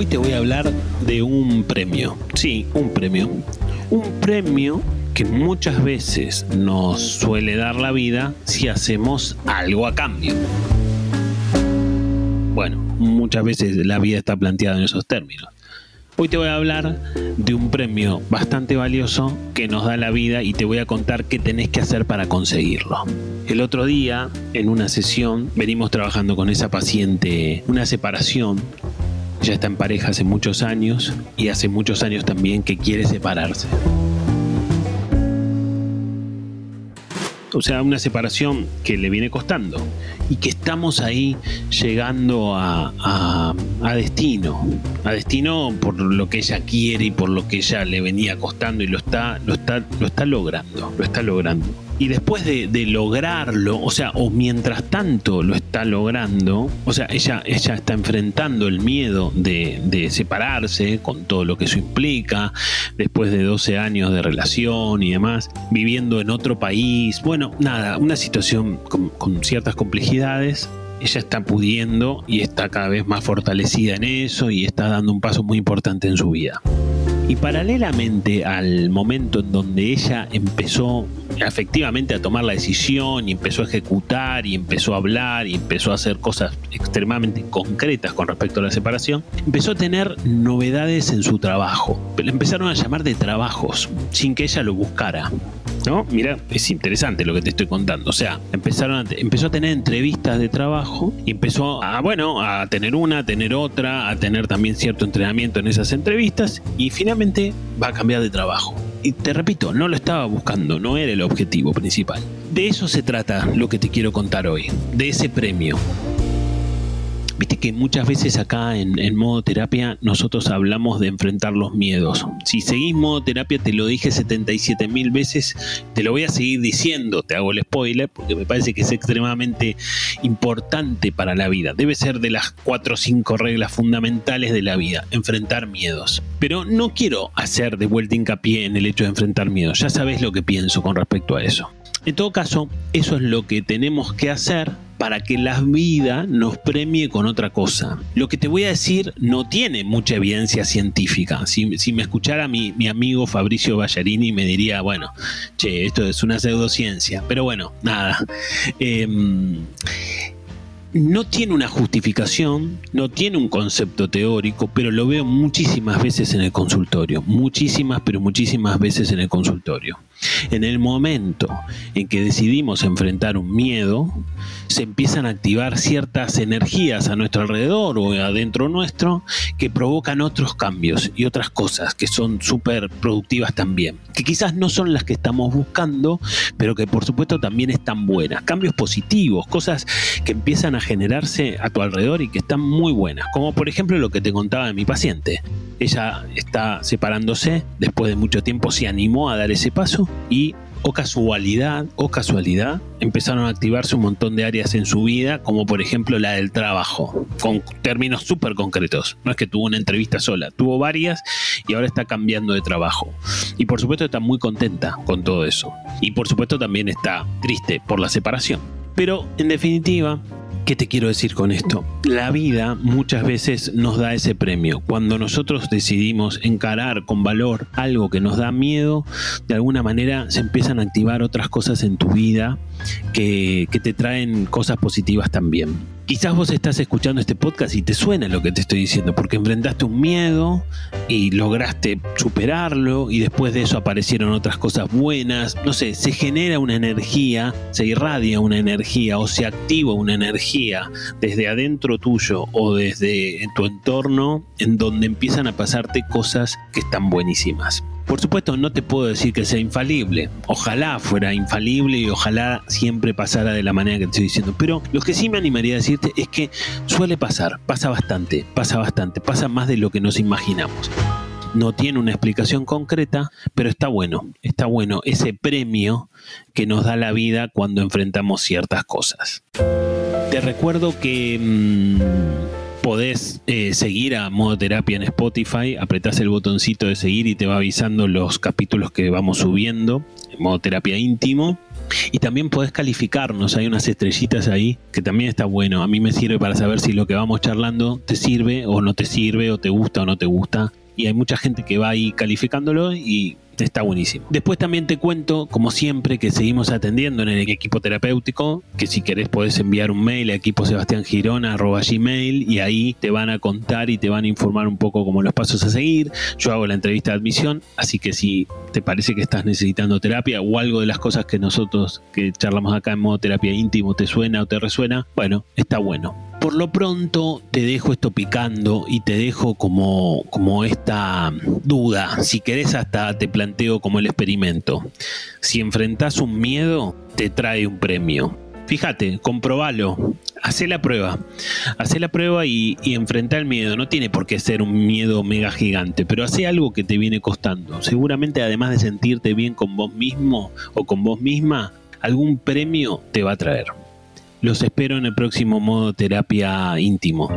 Hoy te voy a hablar de un premio. Sí, un premio. Un premio que muchas veces nos suele dar la vida si hacemos algo a cambio. Bueno, muchas veces la vida está planteada en esos términos. Hoy te voy a hablar de un premio bastante valioso que nos da la vida y te voy a contar qué tenés que hacer para conseguirlo. El otro día, en una sesión, venimos trabajando con esa paciente una separación ya está en pareja hace muchos años y hace muchos años también que quiere separarse. O sea, una separación que le viene costando y que estamos ahí llegando a, a, destino. A destino por lo que ella quiere y por lo que ella le venía costando y lo está, lo está, lo está logrando. Lo está logrando y después de, lograrlo, o sea, o mientras tanto lo está logrando, o sea, ella, ella está enfrentando el miedo de, separarse con todo lo que eso implica, después de 12 años de relación y demás, viviendo en otro país, bueno, nada, una situación con, con ciertas complejidades, ella está pudiendo y está cada vez más fortalecida en eso y está dando un paso muy importante en su vida. Y paralelamente al momento en donde ella empezó efectivamente a tomar la decisión y empezó a ejecutar y empezó a hablar y empezó a hacer cosas extremadamente concretas con respecto a la separación, empezó a tener novedades en su trabajo. Le empezaron a llamar de trabajos sin que ella lo buscara. ¿No? Mira, es interesante lo que te estoy contando. O sea, empezaron empezó a tener entrevistas de trabajo y empezó a, bueno, a tener una, a tener otra, a tener también cierto entrenamiento en esas entrevistas y finalmente va a cambiar de trabajo. Y te repito, no lo estaba buscando, no era el objetivo principal. De eso se trata lo que te quiero contar hoy, de ese premio. Viste que muchas veces acá en, modo terapia nosotros hablamos de enfrentar los miedos. Si seguís modo terapia, te lo dije 77 mil veces, te lo voy a seguir diciendo, te hago el spoiler, porque me parece que es extremadamente importante para la vida. Debe ser de las 4 o 5 reglas fundamentales de la vida, enfrentar miedos. Pero no quiero hacer de vuelta hincapié en el hecho de enfrentar miedos, ya sabes lo que pienso con respecto a eso. En todo caso, eso es lo que tenemos que hacer para que la vida nos premie con otra cosa. Lo que te voy a decir no tiene mucha evidencia científica. Si, me escuchara mi, mi, amigo Fabricio Ballarini me diría, bueno, che, esto es una pseudociencia. Pero bueno, nada. Em, no tiene una justificación, no tiene un concepto teórico, pero lo veo muchísimas veces en el consultorio, muchísimas, pero muchísimas veces en el consultorio. En el momento en que decidimos enfrentar un miedo, se empiezan a activar ciertas energías a nuestro alrededor o adentro nuestro que provocan otros cambios y otras cosas que son súper productivas también, que quizás no son las que estamos buscando, pero que por supuesto también están buenas. Cambios positivos, cosas que empiezan a generarse a tu alrededor y que están muy buenas, como por ejemplo lo que te contaba de mi paciente. Ella está separándose, después de mucho tiempo se animó a dar ese paso y o casualidad, o casualidad, empezaron a activarse un montón de áreas en su vida, como por ejemplo la del trabajo, con términos súper concretos. No es que tuvo una entrevista sola, tuvo varias y ahora está cambiando de trabajo. Y por supuesto está muy contenta con todo eso. Y por supuesto también está triste por la separación. Pero en definitiva, ¿Qué te quiero decir con esto? La vida muchas veces nos da ese premio. Cuando nosotros decidimos encarar con valor algo que nos da miedo, de alguna manera se empiezan a activar otras cosas en tu vida que, que te traen cosas positivas también. Quizás vos estás escuchando este podcast y te suena lo que te estoy diciendo, porque enfrentaste un miedo y lograste superarlo y después de eso aparecieron otras cosas buenas. No sé, se genera una energía, se irradia una energía o se activa una energía desde adentro tuyo o desde tu entorno en donde empiezan a pasarte cosas que están buenísimas. Por supuesto, no te puedo decir que sea infalible. Ojalá fuera infalible y ojalá siempre pasara de la manera que te estoy diciendo. Pero lo que sí me animaría a decirte es que suele pasar, pasa bastante, pasa bastante, pasa más de lo que nos imaginamos. No tiene una explicación concreta, pero está bueno, está bueno ese premio que nos da la vida cuando enfrentamos ciertas cosas. Te recuerdo que... Mm, podés eh, seguir a Modo Terapia en Spotify, apretás el botoncito de seguir y te va avisando los capítulos que vamos subiendo, en Modo Terapia íntimo. Y también podés calificarnos, hay unas estrellitas ahí que también está bueno. A mí me sirve para saber si lo que vamos charlando te sirve o no te sirve, o te gusta o no te gusta. Y hay mucha gente que va ahí calificándolo y está buenísimo. Después también te cuento, como siempre, que seguimos atendiendo en el equipo terapéutico, que si querés podés enviar un mail a equiposebastiangirona.gmail y ahí te van a contar y te van a informar un poco como los pasos a seguir. Yo hago la entrevista de admisión, así que si te parece que estás necesitando terapia o algo de las cosas que nosotros que charlamos acá en modo terapia íntimo te suena o te resuena, bueno, está bueno. Por lo pronto te dejo esto picando y te dejo como, como esta duda. Si querés hasta te planteo como el experimento. Si enfrentás un miedo, te trae un premio. Fíjate, comprobalo. Hacé la prueba. Hacé la prueba y, y enfrenta el miedo. No tiene por qué ser un miedo mega gigante, pero hace algo que te viene costando. Seguramente además de sentirte bien con vos mismo o con vos misma, algún premio te va a traer. Los espero en el próximo modo terapia íntimo.